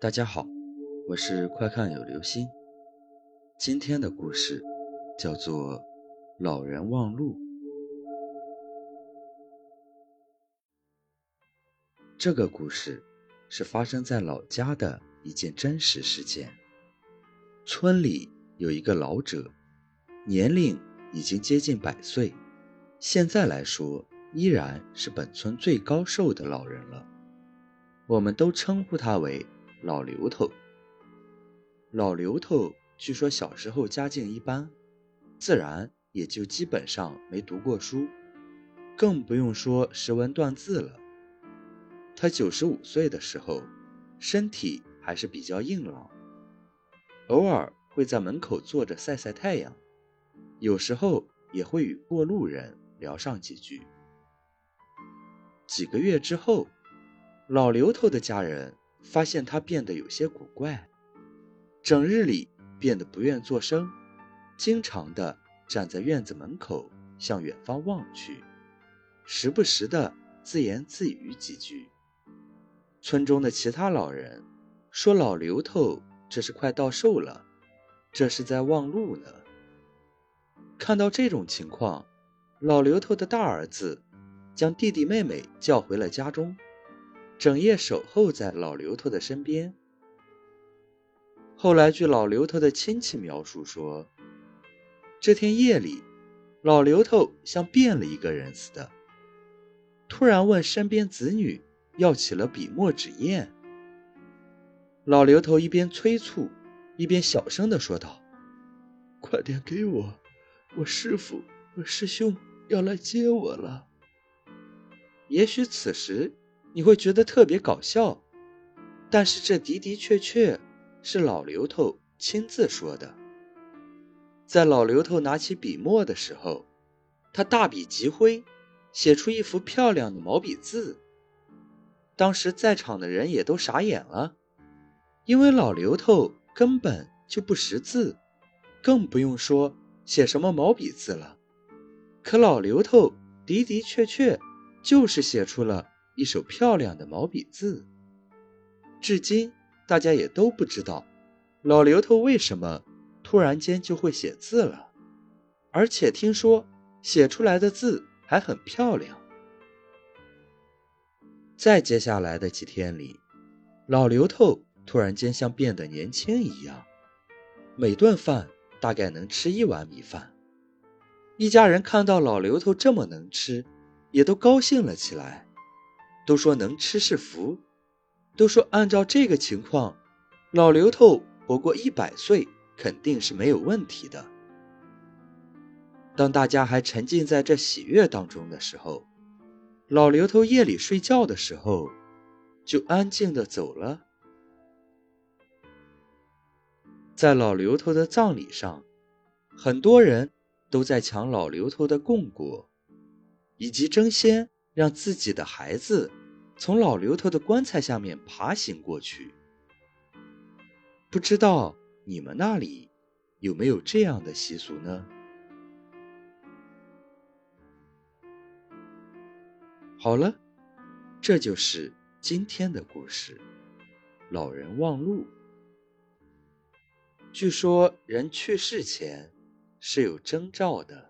大家好，我是快看有流星。今天的故事叫做《老人忘路》。这个故事是发生在老家的一件真实事件。村里有一个老者，年龄已经接近百岁，现在来说依然是本村最高寿的老人了。我们都称呼他为。老刘头，老刘头据说小时候家境一般，自然也就基本上没读过书，更不用说识文断字了。他九十五岁的时候，身体还是比较硬朗，偶尔会在门口坐着晒晒太阳，有时候也会与过路人聊上几句。几个月之后，老刘头的家人。发现他变得有些古怪，整日里变得不愿作声，经常的站在院子门口向远方望去，时不时的自言自语几句。村中的其他老人说：“老刘头这是快到寿了，这是在望路呢。”看到这种情况，老刘头的大儿子将弟弟妹妹叫回了家中。整夜守候在老刘头的身边。后来，据老刘头的亲戚描述说，这天夜里，老刘头像变了一个人似的，突然问身边子女要起了笔墨纸砚。老刘头一边催促，一边小声的说道：“快点给我，我师傅我师兄要来接我了。”也许此时。你会觉得特别搞笑，但是这的的确确是老刘头亲自说的。在老刘头拿起笔墨的时候，他大笔疾挥，写出一幅漂亮的毛笔字。当时在场的人也都傻眼了，因为老刘头根本就不识字，更不用说写什么毛笔字了。可老刘头的的确确就是写出了。一手漂亮的毛笔字，至今大家也都不知道老刘头为什么突然间就会写字了，而且听说写出来的字还很漂亮。在接下来的几天里，老刘头突然间像变得年轻一样，每顿饭大概能吃一碗米饭。一家人看到老刘头这么能吃，也都高兴了起来。都说能吃是福，都说按照这个情况，老刘头活过一百岁肯定是没有问题的。当大家还沉浸在这喜悦当中的时候，老刘头夜里睡觉的时候，就安静的走了。在老刘头的葬礼上，很多人都在抢老刘头的供果，以及争先让自己的孩子。从老刘头的棺材下面爬行过去，不知道你们那里有没有这样的习俗呢？好了，这就是今天的故事。老人忘路。据说人去世前是有征兆的。